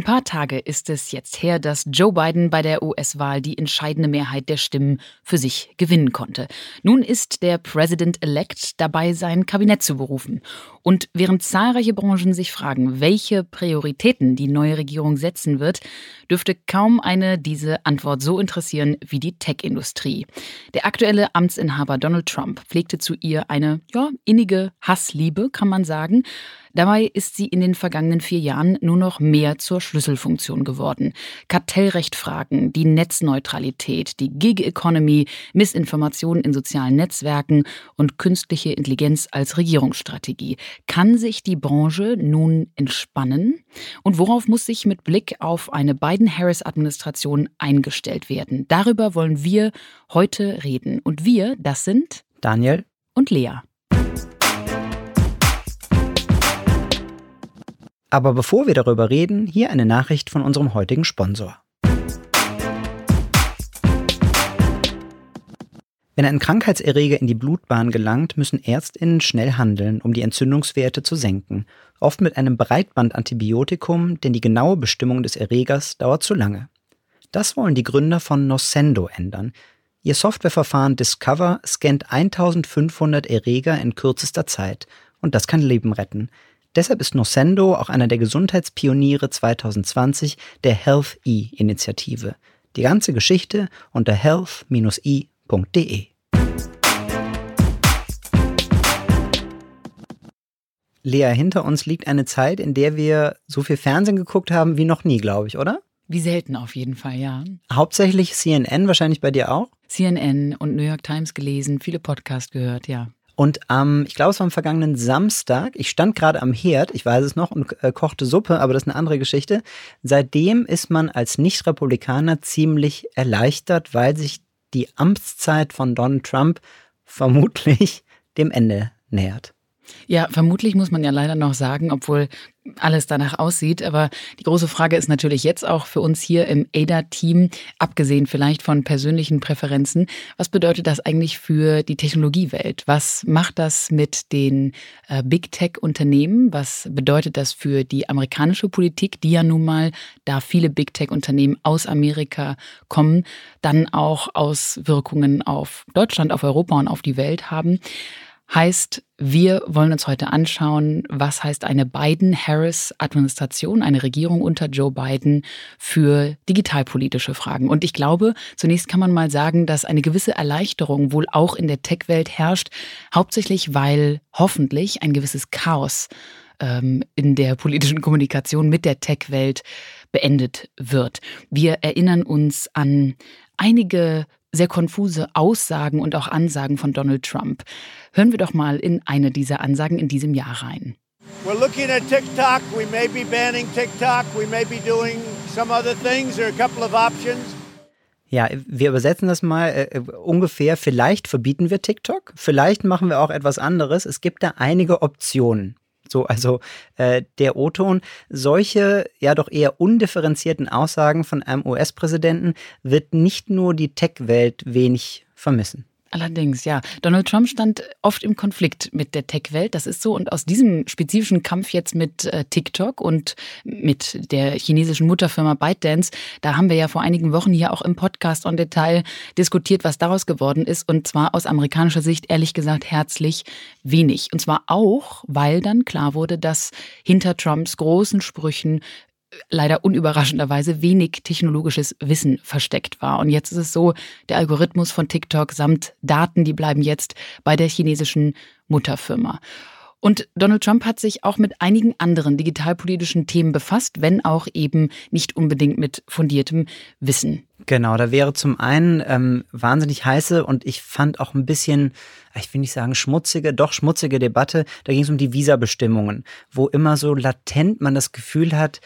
Ein paar Tage ist es jetzt her, dass Joe Biden bei der US-Wahl die entscheidende Mehrheit der Stimmen für sich gewinnen konnte. Nun ist der President-elect dabei, sein Kabinett zu berufen. Und während zahlreiche Branchen sich fragen, welche Prioritäten die neue Regierung setzen wird, dürfte kaum eine diese Antwort so interessieren wie die Tech-Industrie. Der aktuelle Amtsinhaber Donald Trump pflegte zu ihr eine ja, innige Hassliebe, kann man sagen. Dabei ist sie in den vergangenen vier Jahren nur noch mehr zur Schlüsselfunktion geworden. Kartellrechtfragen, die Netzneutralität, die Gig Economy, Missinformation in sozialen Netzwerken und künstliche Intelligenz als Regierungsstrategie. Kann sich die Branche nun entspannen? Und worauf muss sich mit Blick auf eine Biden-Harris-Administration eingestellt werden? Darüber wollen wir heute reden. Und wir, das sind Daniel und Lea. Aber bevor wir darüber reden, hier eine Nachricht von unserem heutigen Sponsor. Wenn ein Krankheitserreger in die Blutbahn gelangt, müssen Ärztinnen schnell handeln, um die Entzündungswerte zu senken. Oft mit einem Breitbandantibiotikum, denn die genaue Bestimmung des Erregers dauert zu lange. Das wollen die Gründer von Nocendo ändern. Ihr Softwareverfahren Discover scannt 1500 Erreger in kürzester Zeit. Und das kann Leben retten. Deshalb ist Nocendo auch einer der Gesundheitspioniere 2020 der Health E-Initiative. Die ganze Geschichte unter health-e.de. Lea, hinter uns liegt eine Zeit, in der wir so viel Fernsehen geguckt haben wie noch nie, glaube ich, oder? Wie selten auf jeden Fall, ja. Hauptsächlich CNN, wahrscheinlich bei dir auch? CNN und New York Times gelesen, viele Podcasts gehört, ja. Und am, ähm, ich glaube, es war am vergangenen Samstag, ich stand gerade am Herd, ich weiß es noch, und äh, kochte Suppe, aber das ist eine andere Geschichte. Seitdem ist man als Nicht-Republikaner ziemlich erleichtert, weil sich die Amtszeit von Donald Trump vermutlich dem Ende nähert. Ja, vermutlich muss man ja leider noch sagen, obwohl alles danach aussieht. Aber die große Frage ist natürlich jetzt auch für uns hier im ADA-Team, abgesehen vielleicht von persönlichen Präferenzen, was bedeutet das eigentlich für die Technologiewelt? Was macht das mit den äh, Big Tech-Unternehmen? Was bedeutet das für die amerikanische Politik, die ja nun mal, da viele Big Tech-Unternehmen aus Amerika kommen, dann auch Auswirkungen auf Deutschland, auf Europa und auf die Welt haben? Heißt, wir wollen uns heute anschauen, was heißt eine Biden-Harris-Administration, eine Regierung unter Joe Biden für digitalpolitische Fragen. Und ich glaube, zunächst kann man mal sagen, dass eine gewisse Erleichterung wohl auch in der Tech-Welt herrscht, hauptsächlich weil hoffentlich ein gewisses Chaos ähm, in der politischen Kommunikation mit der Tech-Welt beendet wird. Wir erinnern uns an einige sehr konfuse Aussagen und auch Ansagen von Donald Trump. Hören wir doch mal in eine dieser Ansagen in diesem Jahr rein. We're looking at TikTok. We may be banning TikTok. We may be doing some other things. There are a couple of options. Ja, wir übersetzen das mal äh, äh, ungefähr. Vielleicht verbieten wir TikTok, vielleicht machen wir auch etwas anderes. Es gibt da einige Optionen. So, also äh, der O-Ton. Solche ja doch eher undifferenzierten Aussagen von einem US-Präsidenten wird nicht nur die Tech-Welt wenig vermissen. Allerdings, ja. Donald Trump stand oft im Konflikt mit der Tech-Welt. Das ist so. Und aus diesem spezifischen Kampf jetzt mit äh, TikTok und mit der chinesischen Mutterfirma ByteDance, da haben wir ja vor einigen Wochen hier auch im Podcast on Detail diskutiert, was daraus geworden ist. Und zwar aus amerikanischer Sicht, ehrlich gesagt, herzlich wenig. Und zwar auch, weil dann klar wurde, dass hinter Trumps großen Sprüchen leider unüberraschenderweise wenig technologisches Wissen versteckt war. Und jetzt ist es so, der Algorithmus von TikTok samt Daten, die bleiben jetzt bei der chinesischen Mutterfirma. Und Donald Trump hat sich auch mit einigen anderen digitalpolitischen Themen befasst, wenn auch eben nicht unbedingt mit fundiertem Wissen. Genau, da wäre zum einen ähm, wahnsinnig heiße und ich fand auch ein bisschen, ich will nicht sagen schmutzige, doch schmutzige Debatte. Da ging es um die Visabestimmungen, wo immer so latent man das Gefühl hat,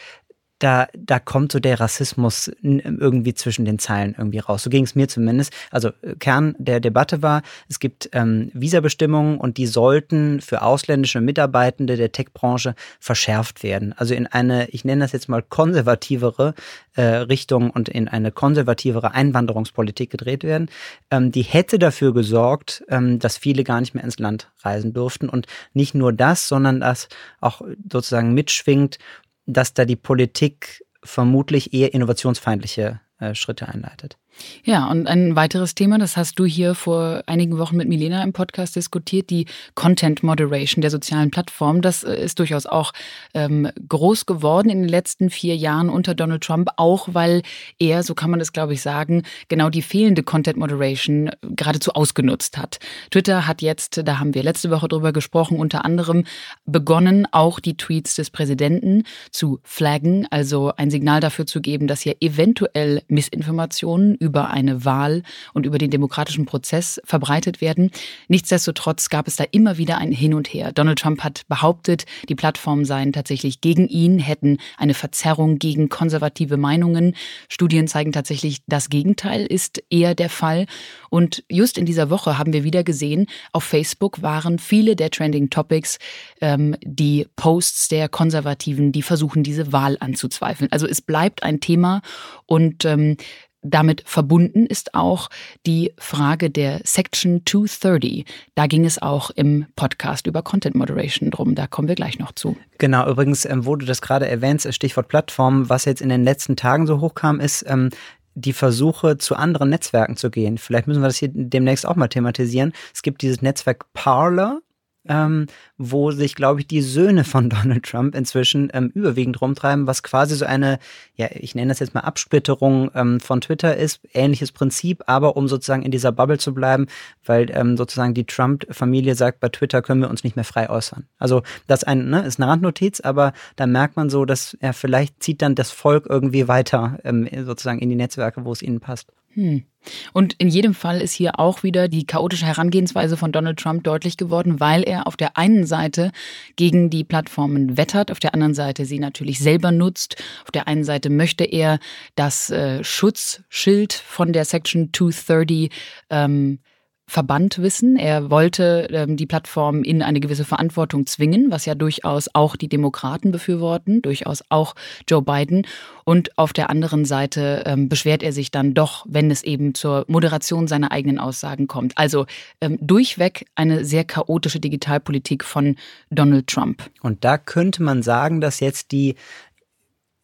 da, da kommt so der Rassismus irgendwie zwischen den Zeilen irgendwie raus. So ging es mir zumindest. Also äh, Kern der Debatte war, es gibt ähm, Visabestimmungen und die sollten für ausländische Mitarbeitende der Tech-Branche verschärft werden. Also in eine, ich nenne das jetzt mal konservativere äh, Richtung und in eine konservativere Einwanderungspolitik gedreht werden. Ähm, die hätte dafür gesorgt, ähm, dass viele gar nicht mehr ins Land reisen durften. Und nicht nur das, sondern dass auch sozusagen mitschwingt, dass da die Politik vermutlich eher innovationsfeindliche äh, Schritte einleitet. Ja, und ein weiteres Thema, das hast du hier vor einigen Wochen mit Milena im Podcast diskutiert, die Content Moderation der sozialen Plattform. Das äh, ist durchaus auch ähm, groß geworden in den letzten vier Jahren unter Donald Trump, auch weil er, so kann man es glaube ich sagen, genau die fehlende Content Moderation geradezu ausgenutzt hat. Twitter hat jetzt, da haben wir letzte Woche drüber gesprochen, unter anderem begonnen, auch die Tweets des Präsidenten zu flaggen, also ein Signal dafür zu geben, dass hier eventuell Missinformationen über eine Wahl und über den demokratischen Prozess verbreitet werden. Nichtsdestotrotz gab es da immer wieder ein Hin und Her. Donald Trump hat behauptet, die Plattformen seien tatsächlich gegen ihn, hätten eine Verzerrung gegen konservative Meinungen. Studien zeigen tatsächlich, das Gegenteil ist eher der Fall. Und just in dieser Woche haben wir wieder gesehen, auf Facebook waren viele der Trending Topics ähm, die Posts der Konservativen, die versuchen, diese Wahl anzuzweifeln. Also es bleibt ein Thema und ähm, damit verbunden ist auch die Frage der Section 230. Da ging es auch im Podcast über Content Moderation drum. Da kommen wir gleich noch zu. Genau, übrigens, ähm, wo du das gerade erwähnst, Stichwort Plattform, was jetzt in den letzten Tagen so hochkam, ist, ähm, die Versuche, zu anderen Netzwerken zu gehen. Vielleicht müssen wir das hier demnächst auch mal thematisieren. Es gibt dieses Netzwerk Parler ähm, wo sich, glaube ich, die Söhne von Donald Trump inzwischen ähm, überwiegend rumtreiben, was quasi so eine, ja, ich nenne das jetzt mal Absplitterung ähm, von Twitter ist, ähnliches Prinzip, aber um sozusagen in dieser Bubble zu bleiben, weil ähm, sozusagen die Trump-Familie sagt, bei Twitter können wir uns nicht mehr frei äußern. Also das ein, ne, ist eine Randnotiz, aber da merkt man so, dass ja, vielleicht zieht dann das Volk irgendwie weiter ähm, sozusagen in die Netzwerke, wo es ihnen passt. Hm. Und in jedem Fall ist hier auch wieder die chaotische Herangehensweise von Donald Trump deutlich geworden, weil er auf der einen Seite gegen die Plattformen wettert, auf der anderen Seite sie natürlich selber nutzt. Auf der einen Seite möchte er das äh, Schutzschild von der Section 230 ähm, verbannt wissen. Er wollte ähm, die Plattform in eine gewisse Verantwortung zwingen, was ja durchaus auch die Demokraten befürworten, durchaus auch Joe Biden. Und auf der anderen Seite ähm, beschwert er sich dann doch, wenn es eben zur Moderation seiner eigenen Aussagen kommt. Also ähm, durchweg eine sehr chaotische Digitalpolitik von Donald Trump. Und da könnte man sagen, dass jetzt die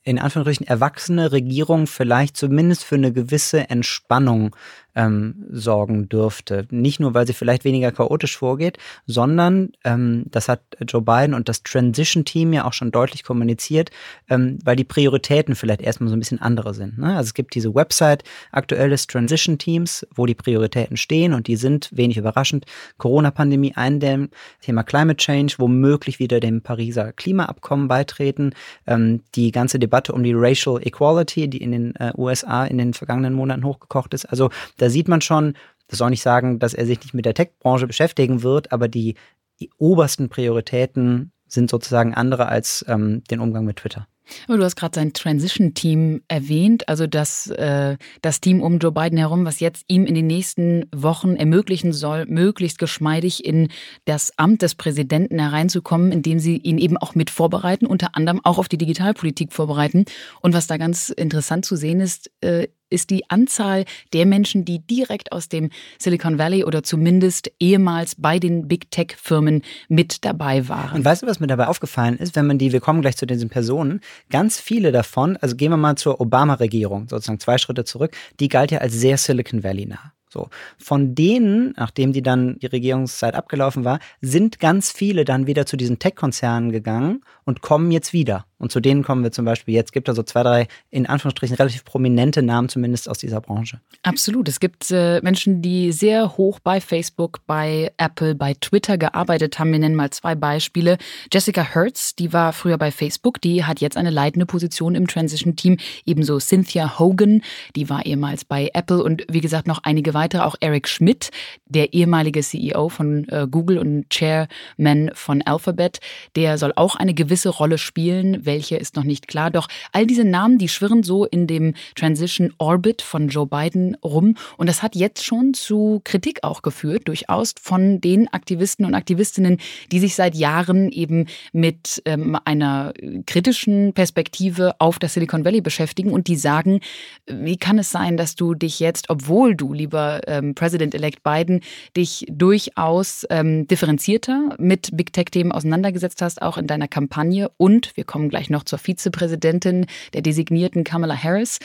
in Anführungsstrichen erwachsene Regierung vielleicht zumindest für eine gewisse Entspannung ähm, sorgen dürfte. Nicht nur, weil sie vielleicht weniger chaotisch vorgeht, sondern, ähm, das hat Joe Biden und das Transition-Team ja auch schon deutlich kommuniziert, ähm, weil die Prioritäten vielleicht erstmal so ein bisschen andere sind. Ne? Also es gibt diese Website aktuell des Transition-Teams, wo die Prioritäten stehen und die sind, wenig überraschend, Corona-Pandemie eindämmen, Thema Climate Change, womöglich wieder dem Pariser Klimaabkommen beitreten, ähm, die ganze Debatte um die Racial Equality, die in den äh, USA in den vergangenen Monaten hochgekocht ist. Also da sieht man schon, das soll nicht sagen, dass er sich nicht mit der Tech-Branche beschäftigen wird, aber die, die, obersten Prioritäten sind sozusagen andere als ähm, den Umgang mit Twitter. Aber du hast gerade sein Transition-Team erwähnt, also das, äh, das Team um Joe Biden herum, was jetzt ihm in den nächsten Wochen ermöglichen soll, möglichst geschmeidig in das Amt des Präsidenten hereinzukommen, indem sie ihn eben auch mit vorbereiten, unter anderem auch auf die Digitalpolitik vorbereiten. Und was da ganz interessant zu sehen ist, äh, ist die Anzahl der Menschen, die direkt aus dem Silicon Valley oder zumindest ehemals bei den Big Tech Firmen mit dabei waren. Und weißt du, was mir dabei aufgefallen ist, wenn man die, wir kommen gleich zu diesen Personen, ganz viele davon, also gehen wir mal zur Obama-Regierung, sozusagen zwei Schritte zurück, die galt ja als sehr Silicon Valley nah. So. Von denen, nachdem die dann die Regierungszeit abgelaufen war, sind ganz viele dann wieder zu diesen Tech-Konzernen gegangen und kommen jetzt wieder. Und zu denen kommen wir zum Beispiel jetzt. Gibt also zwei, drei, in Anführungsstrichen, relativ prominente Namen zumindest aus dieser Branche. Absolut. Es gibt äh, Menschen, die sehr hoch bei Facebook, bei Apple, bei Twitter gearbeitet haben. Wir nennen mal zwei Beispiele. Jessica Hertz, die war früher bei Facebook, die hat jetzt eine leitende Position im Transition-Team. Ebenso Cynthia Hogan, die war ehemals bei Apple und wie gesagt noch einige weitere. Auch Eric Schmidt, der ehemalige CEO von äh, Google und Chairman von Alphabet, der soll auch eine gewisse Rolle spielen, welche ist noch nicht klar. Doch all diese Namen, die schwirren so in dem Transition Orbit von Joe Biden rum. Und das hat jetzt schon zu Kritik auch geführt, durchaus von den Aktivisten und Aktivistinnen, die sich seit Jahren eben mit ähm, einer kritischen Perspektive auf das Silicon Valley beschäftigen und die sagen, wie kann es sein, dass du dich jetzt, obwohl du, lieber ähm, President-elect Biden, dich durchaus ähm, differenzierter mit Big Tech-Themen auseinandergesetzt hast, auch in deiner Kampagne. Und wir kommen gleich noch zur Vizepräsidentin der designierten Kamala Harris.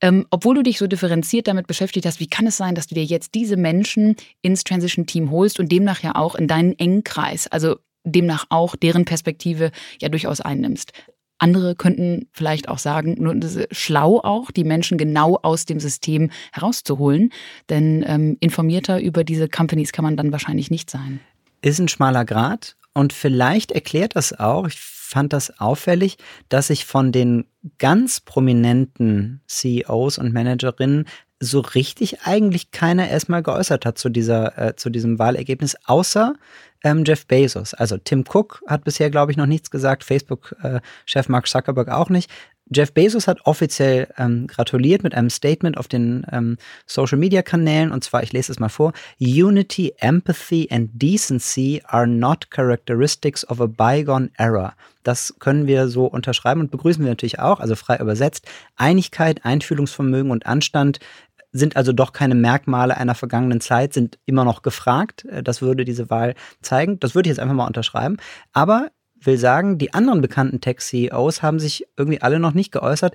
Ähm, obwohl du dich so differenziert damit beschäftigt hast, wie kann es sein, dass du dir jetzt diese Menschen ins Transition-Team holst und demnach ja auch in deinen engen Kreis, also demnach auch deren Perspektive ja durchaus einnimmst? Andere könnten vielleicht auch sagen, nur schlau auch, die Menschen genau aus dem System herauszuholen. Denn ähm, informierter über diese Companies kann man dann wahrscheinlich nicht sein. Ist ein schmaler Grad und vielleicht erklärt das auch, ich fand das auffällig, dass sich von den ganz prominenten CEOs und Managerinnen so richtig eigentlich keiner erstmal geäußert hat zu dieser, äh, zu diesem Wahlergebnis, außer ähm, Jeff Bezos. Also Tim Cook hat bisher, glaube ich, noch nichts gesagt, Facebook-Chef äh, Mark Zuckerberg auch nicht. Jeff Bezos hat offiziell ähm, gratuliert mit einem Statement auf den ähm, Social-Media-Kanälen und zwar, ich lese es mal vor, Unity, Empathy and Decency are not characteristics of a bygone era. Das können wir so unterschreiben und begrüßen wir natürlich auch, also frei übersetzt. Einigkeit, Einfühlungsvermögen und Anstand sind also doch keine Merkmale einer vergangenen Zeit, sind immer noch gefragt. Äh, das würde diese Wahl zeigen. Das würde ich jetzt einfach mal unterschreiben. Aber will sagen, die anderen bekannten Tech-CEOs haben sich irgendwie alle noch nicht geäußert.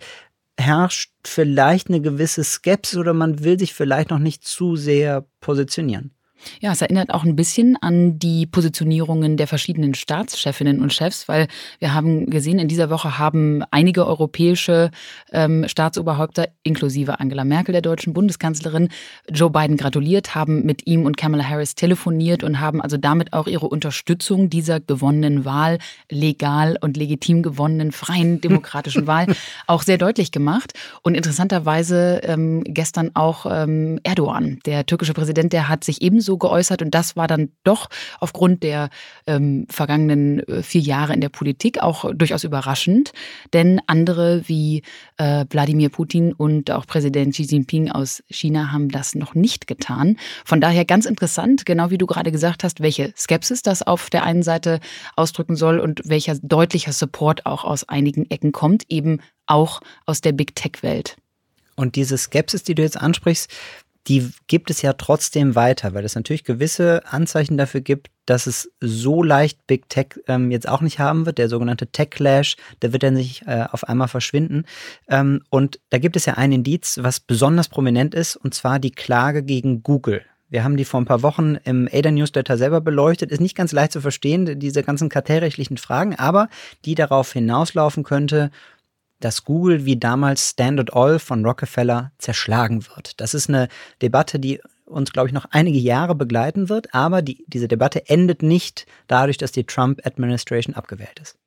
Herrscht vielleicht eine gewisse Skepsis oder man will sich vielleicht noch nicht zu sehr positionieren. Ja, es erinnert auch ein bisschen an die Positionierungen der verschiedenen Staatschefinnen und Chefs, weil wir haben gesehen, in dieser Woche haben einige europäische ähm, Staatsoberhäupter, inklusive Angela Merkel, der deutschen Bundeskanzlerin, Joe Biden gratuliert, haben mit ihm und Kamala Harris telefoniert und haben also damit auch ihre Unterstützung dieser gewonnenen Wahl, legal und legitim gewonnenen, freien, demokratischen Wahl, auch sehr deutlich gemacht. Und interessanterweise ähm, gestern auch ähm, Erdogan, der türkische Präsident, der hat sich ebenso so geäußert. Und das war dann doch aufgrund der ähm, vergangenen äh, vier Jahre in der Politik auch durchaus überraschend. Denn andere wie äh, Wladimir Putin und auch Präsident Xi Jinping aus China haben das noch nicht getan. Von daher ganz interessant, genau wie du gerade gesagt hast, welche Skepsis das auf der einen Seite ausdrücken soll und welcher deutlicher Support auch aus einigen Ecken kommt, eben auch aus der Big Tech-Welt. Und diese Skepsis, die du jetzt ansprichst, die gibt es ja trotzdem weiter, weil es natürlich gewisse Anzeichen dafür gibt, dass es so leicht Big Tech ähm, jetzt auch nicht haben wird. Der sogenannte Tech Clash, der wird dann nicht äh, auf einmal verschwinden. Ähm, und da gibt es ja ein Indiz, was besonders prominent ist, und zwar die Klage gegen Google. Wir haben die vor ein paar Wochen im ADA Newsletter selber beleuchtet. Ist nicht ganz leicht zu verstehen, diese ganzen kartellrechtlichen Fragen, aber die darauf hinauslaufen könnte, dass Google wie damals Standard Oil von Rockefeller zerschlagen wird. Das ist eine Debatte, die uns, glaube ich, noch einige Jahre begleiten wird, aber die, diese Debatte endet nicht dadurch, dass die Trump-Administration abgewählt ist.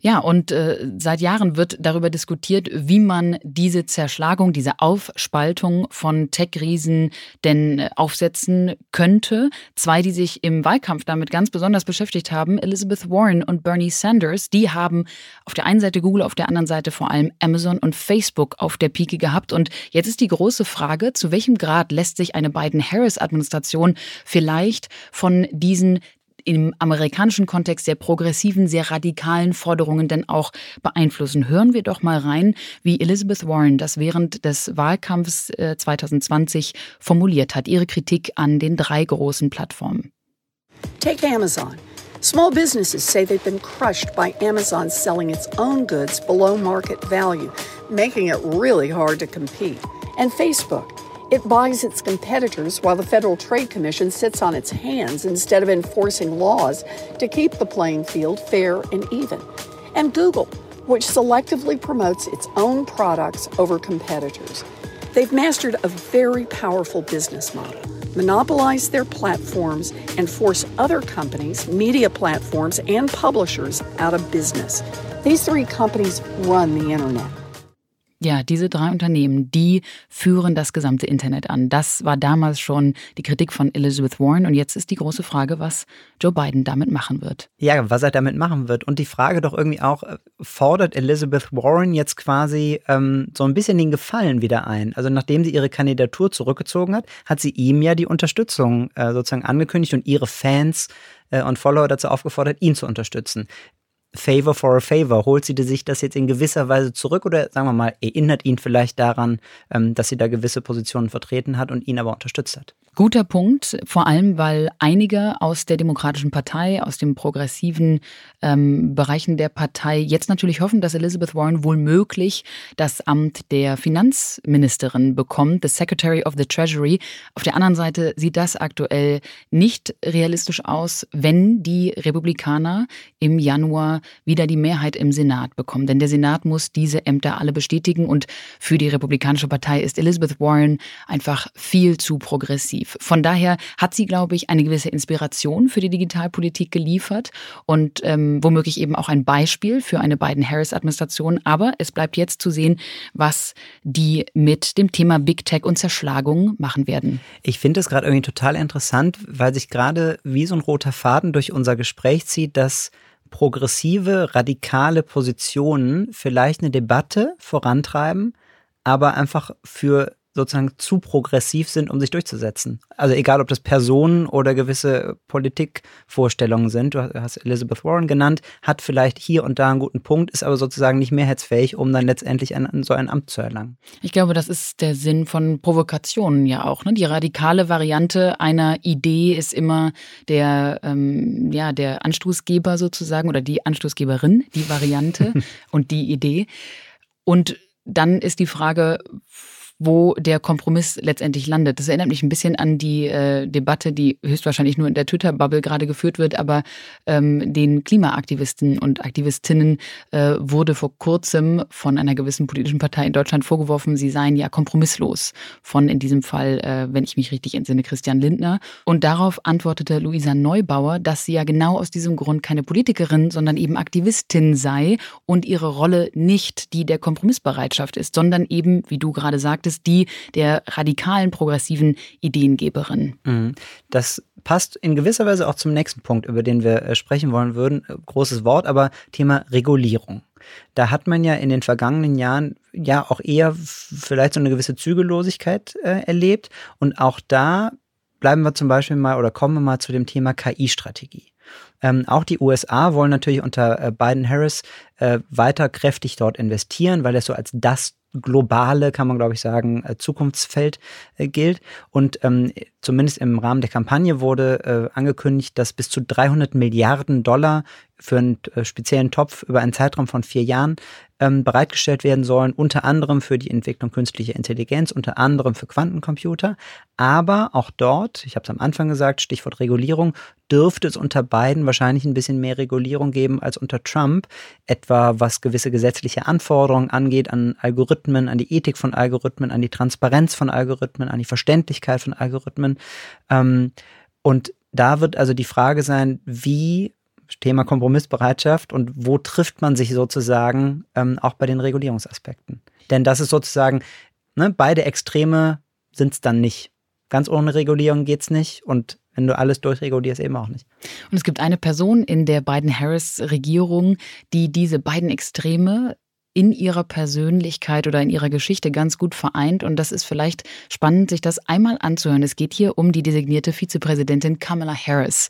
Ja, und äh, seit Jahren wird darüber diskutiert, wie man diese Zerschlagung, diese Aufspaltung von Tech-Riesen denn äh, aufsetzen könnte. Zwei, die sich im Wahlkampf damit ganz besonders beschäftigt haben, Elizabeth Warren und Bernie Sanders, die haben auf der einen Seite Google, auf der anderen Seite vor allem Amazon und Facebook auf der Pike gehabt. Und jetzt ist die große Frage, zu welchem Grad lässt sich eine Biden-Harris-Administration vielleicht von diesen im amerikanischen Kontext sehr progressiven, sehr radikalen Forderungen denn auch beeinflussen. Hören wir doch mal rein, wie Elizabeth Warren das während des Wahlkampfs 2020 äh, formuliert hat, ihre Kritik an den drei großen Plattformen. Take Amazon. Small businesses say they've been crushed by Amazon selling its own goods below market value, making it really hard to compete. And Facebook. It buys its competitors while the Federal Trade Commission sits on its hands instead of enforcing laws to keep the playing field fair and even. And Google, which selectively promotes its own products over competitors. They've mastered a very powerful business model, monopolize their platforms, and force other companies, media platforms, and publishers out of business. These three companies run the internet. Ja, diese drei Unternehmen, die führen das gesamte Internet an. Das war damals schon die Kritik von Elizabeth Warren und jetzt ist die große Frage, was Joe Biden damit machen wird. Ja, was er damit machen wird. Und die Frage doch irgendwie auch, äh, fordert Elizabeth Warren jetzt quasi ähm, so ein bisschen den Gefallen wieder ein? Also nachdem sie ihre Kandidatur zurückgezogen hat, hat sie ihm ja die Unterstützung äh, sozusagen angekündigt und ihre Fans äh, und Follower dazu aufgefordert, ihn zu unterstützen. Favor for a Favor? Holt sie sich das jetzt in gewisser Weise zurück oder sagen wir mal, erinnert ihn vielleicht daran, ähm, dass sie da gewisse Positionen vertreten hat und ihn aber unterstützt hat? Guter Punkt, vor allem weil einige aus der Demokratischen Partei, aus den progressiven ähm, Bereichen der Partei jetzt natürlich hoffen, dass Elizabeth Warren wohl möglich das Amt der Finanzministerin bekommt, the Secretary of the Treasury. Auf der anderen Seite sieht das aktuell nicht realistisch aus, wenn die Republikaner im Januar wieder die Mehrheit im Senat bekommen. Denn der Senat muss diese Ämter alle bestätigen und für die Republikanische Partei ist Elizabeth Warren einfach viel zu progressiv. Von daher hat sie, glaube ich, eine gewisse Inspiration für die Digitalpolitik geliefert und ähm, womöglich eben auch ein Beispiel für eine Biden-Harris-Administration. Aber es bleibt jetzt zu sehen, was die mit dem Thema Big Tech und Zerschlagung machen werden. Ich finde es gerade irgendwie total interessant, weil sich gerade wie so ein roter Faden durch unser Gespräch zieht, dass progressive, radikale Positionen vielleicht eine Debatte vorantreiben, aber einfach für sozusagen zu progressiv sind, um sich durchzusetzen. Also egal, ob das Personen oder gewisse Politikvorstellungen sind. Du hast Elizabeth Warren genannt, hat vielleicht hier und da einen guten Punkt, ist aber sozusagen nicht mehrheitsfähig, um dann letztendlich ein, so ein Amt zu erlangen. Ich glaube, das ist der Sinn von Provokationen ja auch. Ne? Die radikale Variante einer Idee ist immer der, ähm, ja, der Anstoßgeber sozusagen oder die Anstoßgeberin, die Variante und die Idee. Und dann ist die Frage, wo der Kompromiss letztendlich landet. Das erinnert mich ein bisschen an die äh, Debatte, die höchstwahrscheinlich nur in der Twitter-Bubble gerade geführt wird, aber ähm, den Klimaaktivisten und Aktivistinnen äh, wurde vor kurzem von einer gewissen politischen Partei in Deutschland vorgeworfen, sie seien ja kompromisslos. Von in diesem Fall, äh, wenn ich mich richtig entsinne, Christian Lindner. Und darauf antwortete Luisa Neubauer, dass sie ja genau aus diesem Grund keine Politikerin, sondern eben Aktivistin sei und ihre Rolle nicht die der Kompromissbereitschaft ist, sondern eben, wie du gerade sagtest, es die der radikalen progressiven Ideengeberin. Mhm. Das passt in gewisser Weise auch zum nächsten Punkt, über den wir äh, sprechen wollen würden. Äh, großes Wort, aber Thema Regulierung. Da hat man ja in den vergangenen Jahren ja auch eher vielleicht so eine gewisse Zügellosigkeit äh, erlebt. Und auch da bleiben wir zum Beispiel mal oder kommen wir mal zu dem Thema KI-Strategie. Ähm, auch die USA wollen natürlich unter äh, Biden-Harris äh, weiter kräftig dort investieren, weil es so als das globale, kann man glaube ich sagen, äh, Zukunftsfeld äh, gilt. Und ähm, zumindest im Rahmen der Kampagne wurde äh, angekündigt, dass bis zu 300 Milliarden Dollar für einen äh, speziellen Topf über einen Zeitraum von vier Jahren ähm, bereitgestellt werden sollen, unter anderem für die Entwicklung künstlicher Intelligenz, unter anderem für Quantencomputer. Aber auch dort, ich habe es am Anfang gesagt, Stichwort Regulierung, dürfte es unter beiden wahrscheinlich ein bisschen mehr Regulierung geben als unter Trump, etwa was gewisse gesetzliche Anforderungen angeht an Algorithmen, an die Ethik von Algorithmen, an die Transparenz von Algorithmen, an die Verständlichkeit von Algorithmen. Ähm, und da wird also die Frage sein, wie Thema Kompromissbereitschaft und wo trifft man sich sozusagen ähm, auch bei den Regulierungsaspekten. Denn das ist sozusagen, ne, beide Extreme sind es dann nicht. Ganz ohne Regulierung geht es nicht und wenn du alles durchregulierst, eben auch nicht. Und es gibt eine Person in der Biden-Harris-Regierung, die diese beiden Extreme in ihrer Persönlichkeit oder in ihrer Geschichte ganz gut vereint. Und das ist vielleicht spannend, sich das einmal anzuhören. Es geht hier um die designierte Vizepräsidentin Kamala Harris.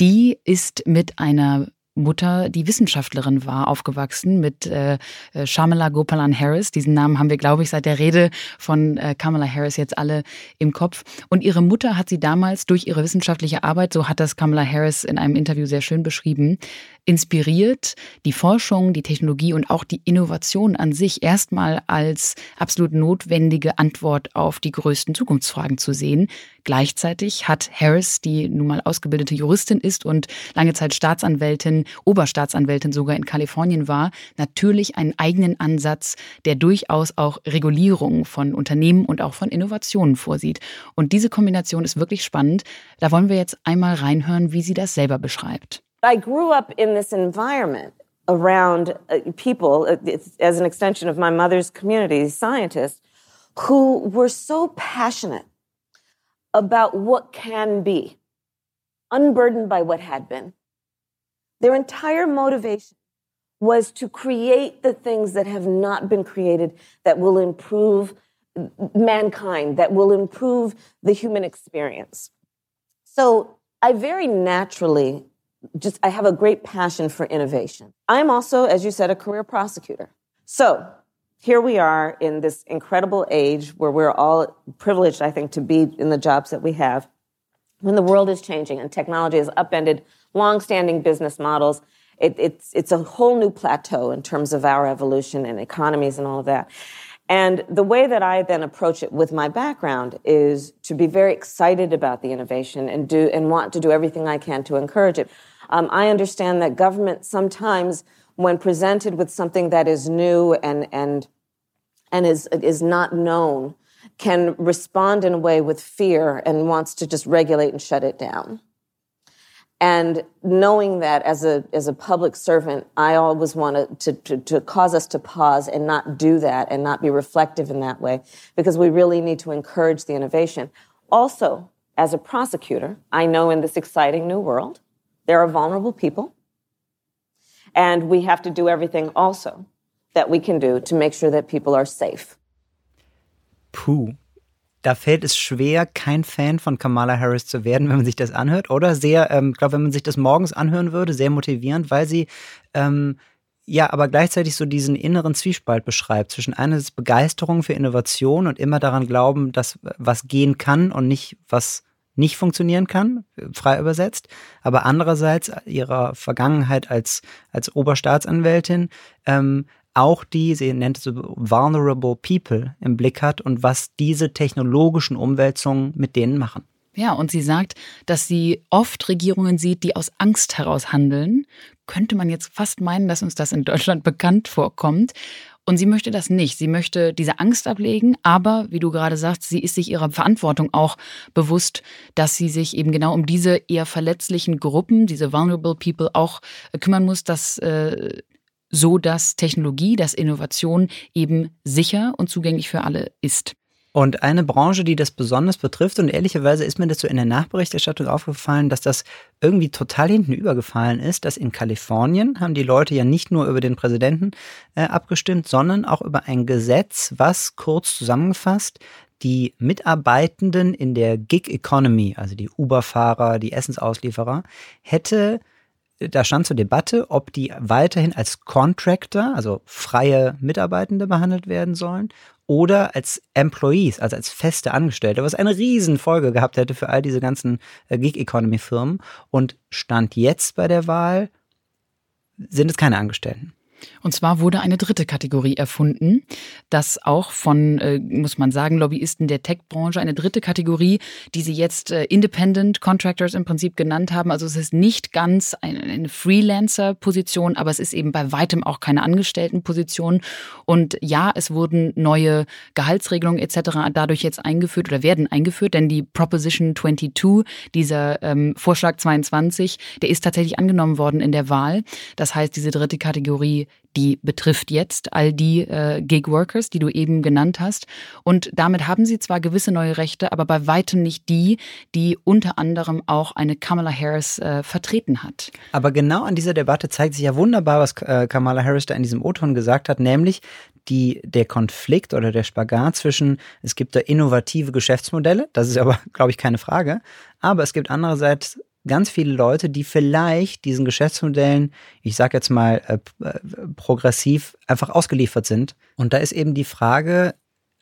Die ist mit einer Mutter, die Wissenschaftlerin war, aufgewachsen mit äh, äh, Shamala Gopalan Harris. Diesen Namen haben wir, glaube ich, seit der Rede von äh, Kamala Harris jetzt alle im Kopf. Und ihre Mutter hat sie damals durch ihre wissenschaftliche Arbeit, so hat das Kamala Harris in einem Interview sehr schön beschrieben, inspiriert, die Forschung, die Technologie und auch die Innovation an sich erstmal als absolut notwendige Antwort auf die größten Zukunftsfragen zu sehen. Gleichzeitig hat Harris, die nun mal ausgebildete Juristin ist und lange Zeit Staatsanwältin, Oberstaatsanwältin sogar in Kalifornien war, natürlich einen eigenen Ansatz, der durchaus auch Regulierung von Unternehmen und auch von Innovationen vorsieht. Und diese Kombination ist wirklich spannend. Da wollen wir jetzt einmal reinhören, wie sie das selber beschreibt. I grew up in this environment around uh, people, uh, as an extension of my mother's community, scientists, who were so passionate about what can be, unburdened by what had been. Their entire motivation was to create the things that have not been created that will improve mankind, that will improve the human experience. So I very naturally just, I have a great passion for innovation. I'm also, as you said, a career prosecutor. So here we are in this incredible age where we're all privileged, I think, to be in the jobs that we have. When the world is changing and technology has upended long-standing business models, it, it's, it's a whole new plateau in terms of our evolution and economies and all of that. And the way that I then approach it with my background is to be very excited about the innovation and do and want to do everything I can to encourage it. Um, I understand that government sometimes, when presented with something that is new and and and is is not known, can respond in a way with fear and wants to just regulate and shut it down. And knowing that as a as a public servant, I always want to, to, to cause us to pause and not do that and not be reflective in that way because we really need to encourage the innovation. Also, as a prosecutor, I know in this exciting new world, there are vulnerable people, and we have to do everything also that we can do to make sure that people are safe. Puh, da fällt es schwer, kein Fan von Kamala Harris zu werden, wenn man sich das anhört, oder? Sehr, ähm, ich glaube, wenn man sich das morgens anhören würde, sehr motivierend, weil sie ähm, ja, aber gleichzeitig so diesen inneren Zwiespalt beschreibt zwischen einerseits Begeisterung für Innovation und immer daran glauben, dass was gehen kann und nicht was nicht funktionieren kann, frei übersetzt, aber andererseits ihrer Vergangenheit als, als Oberstaatsanwältin ähm, auch die, sie nennt es vulnerable people im Blick hat und was diese technologischen Umwälzungen mit denen machen. Ja, und sie sagt, dass sie oft Regierungen sieht, die aus Angst heraus handeln. Könnte man jetzt fast meinen, dass uns das in Deutschland bekannt vorkommt. Und sie möchte das nicht. Sie möchte diese Angst ablegen, aber wie du gerade sagst, sie ist sich ihrer Verantwortung auch bewusst, dass sie sich eben genau um diese eher verletzlichen Gruppen, diese vulnerable people auch kümmern muss, dass äh, so dass Technologie, dass Innovation eben sicher und zugänglich für alle ist. Und eine Branche, die das besonders betrifft, und ehrlicherweise ist mir das so in der Nachberichterstattung aufgefallen, dass das irgendwie total hinten übergefallen ist, dass in Kalifornien haben die Leute ja nicht nur über den Präsidenten äh, abgestimmt, sondern auch über ein Gesetz, was kurz zusammengefasst die Mitarbeitenden in der Gig Economy, also die Uber-Fahrer, die Essensauslieferer, hätte da stand zur Debatte, ob die weiterhin als Contractor, also freie Mitarbeitende behandelt werden sollen oder als Employees, also als feste Angestellte, was eine Riesenfolge gehabt hätte für all diese ganzen äh, Gig-Economy-Firmen. Und stand jetzt bei der Wahl, sind es keine Angestellten. Und zwar wurde eine dritte Kategorie erfunden, das auch von, äh, muss man sagen, Lobbyisten der Tech-Branche, eine dritte Kategorie, die sie jetzt äh, Independent Contractors im Prinzip genannt haben. Also es ist nicht ganz eine, Freelancer-Position, aber es ist eben bei weitem auch keine Angestellten-Position. Und ja, es wurden neue Gehaltsregelungen etc. dadurch jetzt eingeführt oder werden eingeführt, denn die Proposition 22, dieser ähm, Vorschlag 22, der ist tatsächlich angenommen worden in der Wahl. Das heißt, diese dritte Kategorie die betrifft jetzt all die äh, Gig-Workers, die du eben genannt hast. Und damit haben sie zwar gewisse neue Rechte, aber bei weitem nicht die, die unter anderem auch eine Kamala Harris äh, vertreten hat. Aber genau an dieser Debatte zeigt sich ja wunderbar, was äh, Kamala Harris da in diesem O-Ton gesagt hat, nämlich die, der Konflikt oder der Spagat zwischen, es gibt da innovative Geschäftsmodelle, das ist aber, glaube ich, keine Frage, aber es gibt andererseits ganz viele Leute, die vielleicht diesen Geschäftsmodellen, ich sage jetzt mal äh, äh, progressiv, einfach ausgeliefert sind. Und da ist eben die Frage,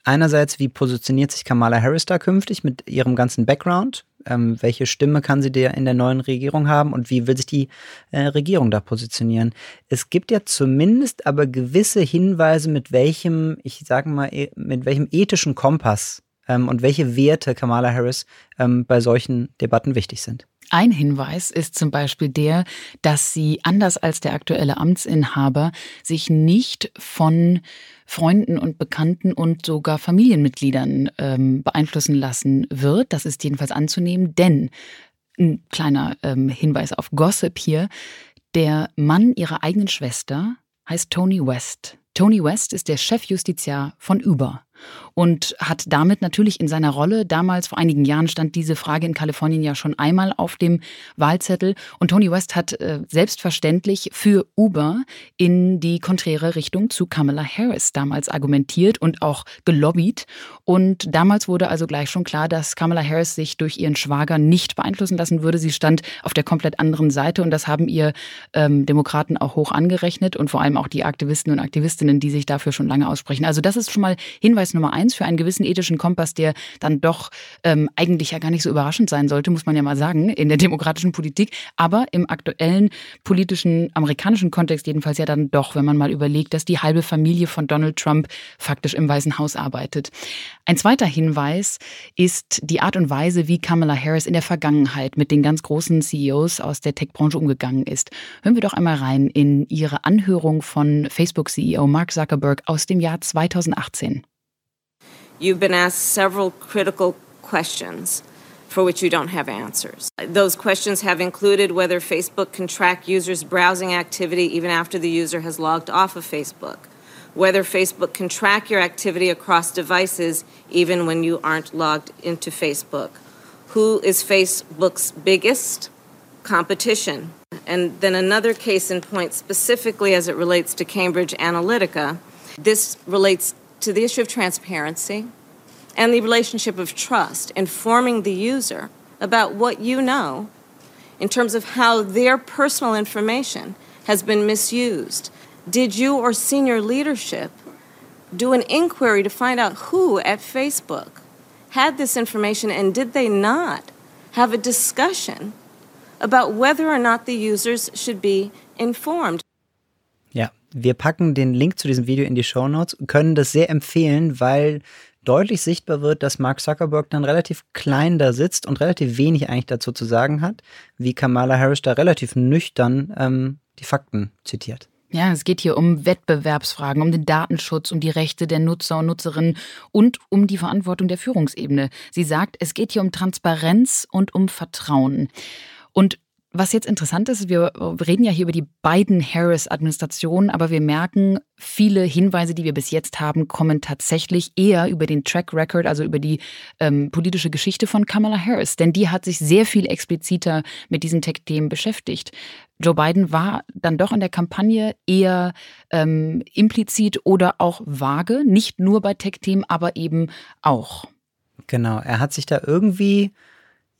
einerseits, wie positioniert sich Kamala Harris da künftig mit ihrem ganzen Background? Ähm, welche Stimme kann sie der in der neuen Regierung haben und wie will sich die äh, Regierung da positionieren? Es gibt ja zumindest aber gewisse Hinweise, mit welchem, ich sage mal, e, mit welchem ethischen Kompass ähm, und welche Werte Kamala Harris ähm, bei solchen Debatten wichtig sind. Ein Hinweis ist zum Beispiel der, dass sie anders als der aktuelle Amtsinhaber sich nicht von Freunden und Bekannten und sogar Familienmitgliedern ähm, beeinflussen lassen wird. Das ist jedenfalls anzunehmen, denn ein kleiner ähm, Hinweis auf Gossip hier. Der Mann ihrer eigenen Schwester heißt Tony West. Tony West ist der Chefjustiziar von Uber und hat damit natürlich in seiner Rolle, damals vor einigen Jahren stand diese Frage in Kalifornien ja schon einmal auf dem Wahlzettel und Tony West hat äh, selbstverständlich für Uber in die konträre Richtung zu Kamala Harris damals argumentiert und auch gelobbyt und damals wurde also gleich schon klar, dass Kamala Harris sich durch ihren Schwager nicht beeinflussen lassen würde. Sie stand auf der komplett anderen Seite und das haben ihr ähm, Demokraten auch hoch angerechnet und vor allem auch die Aktivisten und Aktivistinnen, die sich dafür schon lange aussprechen. Also das ist schon mal Hinweis Hinweis Nummer eins für einen gewissen ethischen Kompass, der dann doch ähm, eigentlich ja gar nicht so überraschend sein sollte, muss man ja mal sagen, in der demokratischen Politik, aber im aktuellen politischen amerikanischen Kontext jedenfalls ja dann doch, wenn man mal überlegt, dass die halbe Familie von Donald Trump faktisch im Weißen Haus arbeitet. Ein zweiter Hinweis ist die Art und Weise, wie Kamala Harris in der Vergangenheit mit den ganz großen CEOs aus der Tech-Branche umgegangen ist. Hören wir doch einmal rein in ihre Anhörung von Facebook-CEO Mark Zuckerberg aus dem Jahr 2018. You've been asked several critical questions for which you don't have answers. Those questions have included whether Facebook can track users' browsing activity even after the user has logged off of Facebook, whether Facebook can track your activity across devices even when you aren't logged into Facebook, who is Facebook's biggest competition. And then another case in point, specifically as it relates to Cambridge Analytica. This relates to the issue of transparency and the relationship of trust, informing the user about what you know in terms of how their personal information has been misused. Did you or senior leadership do an inquiry to find out who at Facebook had this information and did they not have a discussion about whether or not the users should be informed? Wir packen den Link zu diesem Video in die Show Notes und können das sehr empfehlen, weil deutlich sichtbar wird, dass Mark Zuckerberg dann relativ klein da sitzt und relativ wenig eigentlich dazu zu sagen hat, wie Kamala Harris da relativ nüchtern ähm, die Fakten zitiert. Ja, es geht hier um Wettbewerbsfragen, um den Datenschutz, um die Rechte der Nutzer und Nutzerinnen und um die Verantwortung der Führungsebene. Sie sagt, es geht hier um Transparenz und um Vertrauen. Und was jetzt interessant ist, wir reden ja hier über die beiden Harris-Administrationen, aber wir merken, viele Hinweise, die wir bis jetzt haben, kommen tatsächlich eher über den Track Record, also über die ähm, politische Geschichte von Kamala Harris. Denn die hat sich sehr viel expliziter mit diesen Tech-Themen beschäftigt. Joe Biden war dann doch in der Kampagne eher ähm, implizit oder auch vage, nicht nur bei Tech-Themen, aber eben auch. Genau, er hat sich da irgendwie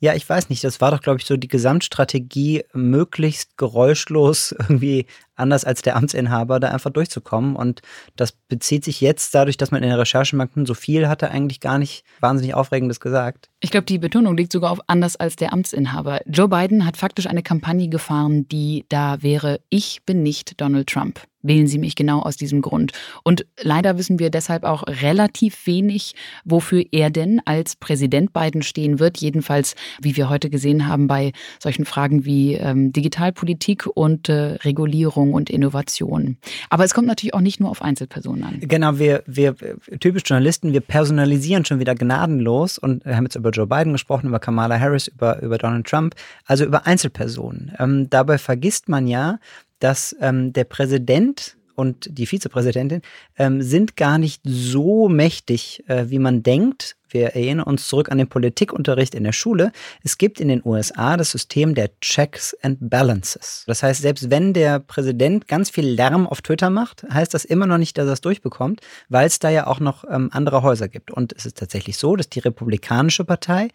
ja, ich weiß nicht. Das war doch, glaube ich, so die Gesamtstrategie, möglichst geräuschlos irgendwie anders als der Amtsinhaber, da einfach durchzukommen. Und das bezieht sich jetzt dadurch, dass man in der Recherchebanken so viel hatte, eigentlich gar nicht wahnsinnig Aufregendes gesagt. Ich glaube, die Betonung liegt sogar auf anders als der Amtsinhaber. Joe Biden hat faktisch eine Kampagne gefahren, die da wäre, ich bin nicht Donald Trump. Wählen Sie mich genau aus diesem Grund. Und leider wissen wir deshalb auch relativ wenig, wofür er denn als Präsident Biden stehen wird. Jedenfalls, wie wir heute gesehen haben, bei solchen Fragen wie ähm, Digitalpolitik und äh, Regulierung und Innovation. Aber es kommt natürlich auch nicht nur auf Einzelpersonen an. Genau, wir, wir typisch Journalisten, wir personalisieren schon wieder gnadenlos und haben jetzt über Joe Biden gesprochen, über Kamala Harris, über, über Donald Trump, also über Einzelpersonen. Ähm, dabei vergisst man ja, dass ähm, der Präsident und die Vizepräsidentin ähm, sind gar nicht so mächtig, äh, wie man denkt. Wir erinnern uns zurück an den Politikunterricht in der Schule. Es gibt in den USA das System der Checks and Balances. Das heißt, selbst wenn der Präsident ganz viel Lärm auf Twitter macht, heißt das immer noch nicht, dass er es durchbekommt, weil es da ja auch noch ähm, andere Häuser gibt. Und es ist tatsächlich so, dass die Republikanische Partei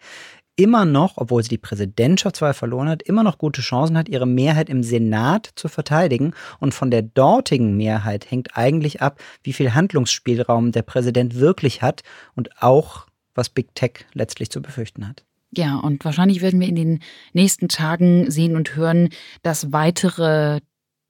immer noch, obwohl sie die Präsidentschaftswahl verloren hat, immer noch gute Chancen hat, ihre Mehrheit im Senat zu verteidigen. Und von der dortigen Mehrheit hängt eigentlich ab, wie viel Handlungsspielraum der Präsident wirklich hat und auch, was Big Tech letztlich zu befürchten hat. Ja, und wahrscheinlich werden wir in den nächsten Tagen sehen und hören, dass weitere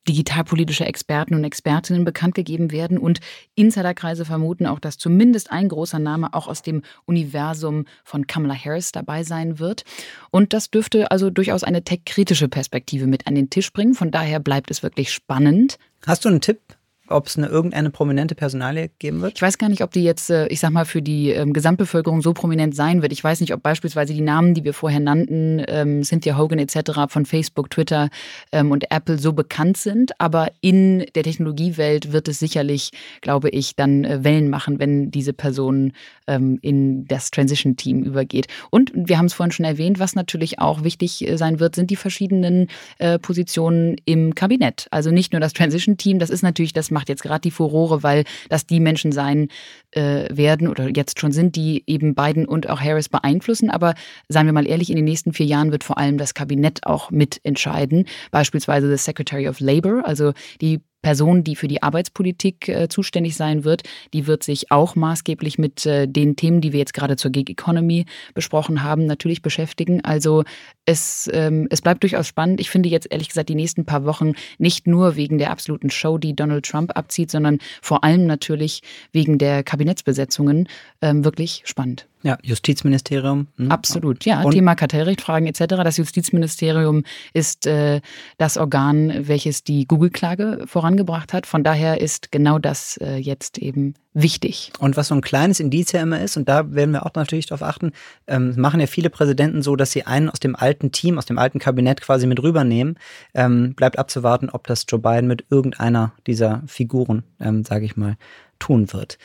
digitalpolitische Experten und Expertinnen bekannt gegeben werden und Insiderkreise vermuten auch, dass zumindest ein großer Name auch aus dem Universum von Kamala Harris dabei sein wird. Und das dürfte also durchaus eine tech-kritische Perspektive mit an den Tisch bringen. Von daher bleibt es wirklich spannend. Hast du einen Tipp, ob es eine irgendeine prominente Personalie geben wird? Ich weiß gar nicht, ob die jetzt, äh, ich sag mal, für die ähm, Gesamtbevölkerung so prominent sein wird. Ich weiß nicht, ob beispielsweise die Namen, die wir vorher nannten, ähm, Cynthia Hogan etc. von Facebook, Twitter ähm, und Apple so bekannt sind. Aber in der Technologiewelt wird es sicherlich, glaube ich, dann äh, Wellen machen, wenn diese Person ähm, in das Transition-Team übergeht. Und wir haben es vorhin schon erwähnt, was natürlich auch wichtig äh, sein wird, sind die verschiedenen äh, Positionen im Kabinett. Also nicht nur das Transition-Team, das ist natürlich das macht jetzt gerade die Furore, weil das die Menschen sein äh, werden oder jetzt schon sind, die eben Biden und auch Harris beeinflussen. Aber seien wir mal ehrlich, in den nächsten vier Jahren wird vor allem das Kabinett auch mitentscheiden. Beispielsweise the Secretary of Labor, also die Person, die für die Arbeitspolitik äh, zuständig sein wird, die wird sich auch maßgeblich mit äh, den Themen, die wir jetzt gerade zur Gig Economy besprochen haben, natürlich beschäftigen. Also es, ähm, es bleibt durchaus spannend. Ich finde jetzt ehrlich gesagt die nächsten paar Wochen nicht nur wegen der absoluten Show, die Donald Trump abzieht, sondern vor allem natürlich wegen der Kabinettsbesetzungen ähm, wirklich spannend. Ja, Justizministerium. Hm. Absolut, ja. Und Thema Kartellrechtfragen etc. Das Justizministerium ist äh, das Organ, welches die Google-Klage vorangebracht hat. Von daher ist genau das äh, jetzt eben wichtig. Und was so ein kleines Indiz ja immer ist, und da werden wir auch natürlich darauf achten, ähm, machen ja viele Präsidenten so, dass sie einen aus dem alten Team, aus dem alten Kabinett quasi mit rübernehmen. Ähm, bleibt abzuwarten, ob das Joe Biden mit irgendeiner dieser Figuren, ähm, sage ich mal, tun wird.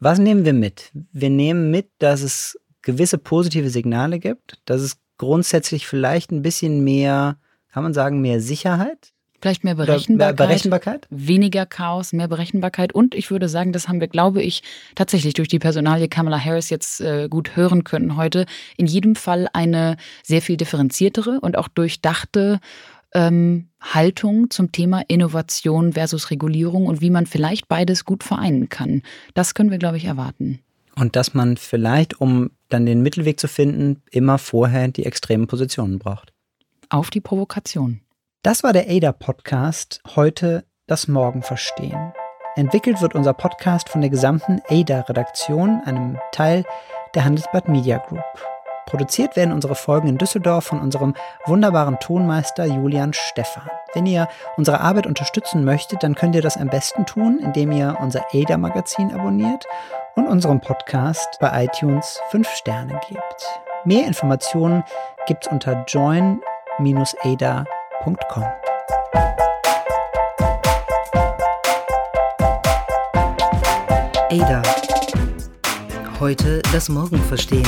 Was nehmen wir mit? Wir nehmen mit, dass es gewisse positive Signale gibt, dass es grundsätzlich vielleicht ein bisschen mehr, kann man sagen, mehr Sicherheit Vielleicht mehr Berechenbarkeit, Berechenbarkeit, weniger Chaos, mehr Berechenbarkeit. Und ich würde sagen, das haben wir, glaube ich, tatsächlich durch die Personalie Kamala Harris jetzt äh, gut hören können heute. In jedem Fall eine sehr viel differenziertere und auch durchdachte ähm, Haltung zum Thema Innovation versus Regulierung und wie man vielleicht beides gut vereinen kann. Das können wir, glaube ich, erwarten. Und dass man vielleicht, um dann den Mittelweg zu finden, immer vorher die extremen Positionen braucht. Auf die Provokation. Das war der ADA-Podcast. Heute das Morgen verstehen. Entwickelt wird unser Podcast von der gesamten ADA-Redaktion, einem Teil der Handelsblatt Media Group. Produziert werden unsere Folgen in Düsseldorf von unserem wunderbaren Tonmeister Julian Stephan. Wenn ihr unsere Arbeit unterstützen möchtet, dann könnt ihr das am besten tun, indem ihr unser ADA-Magazin abonniert und unserem Podcast bei iTunes 5 Sterne gebt. Mehr Informationen gibt's unter join-ada.com. Ada. Heute das Morgen verstehen.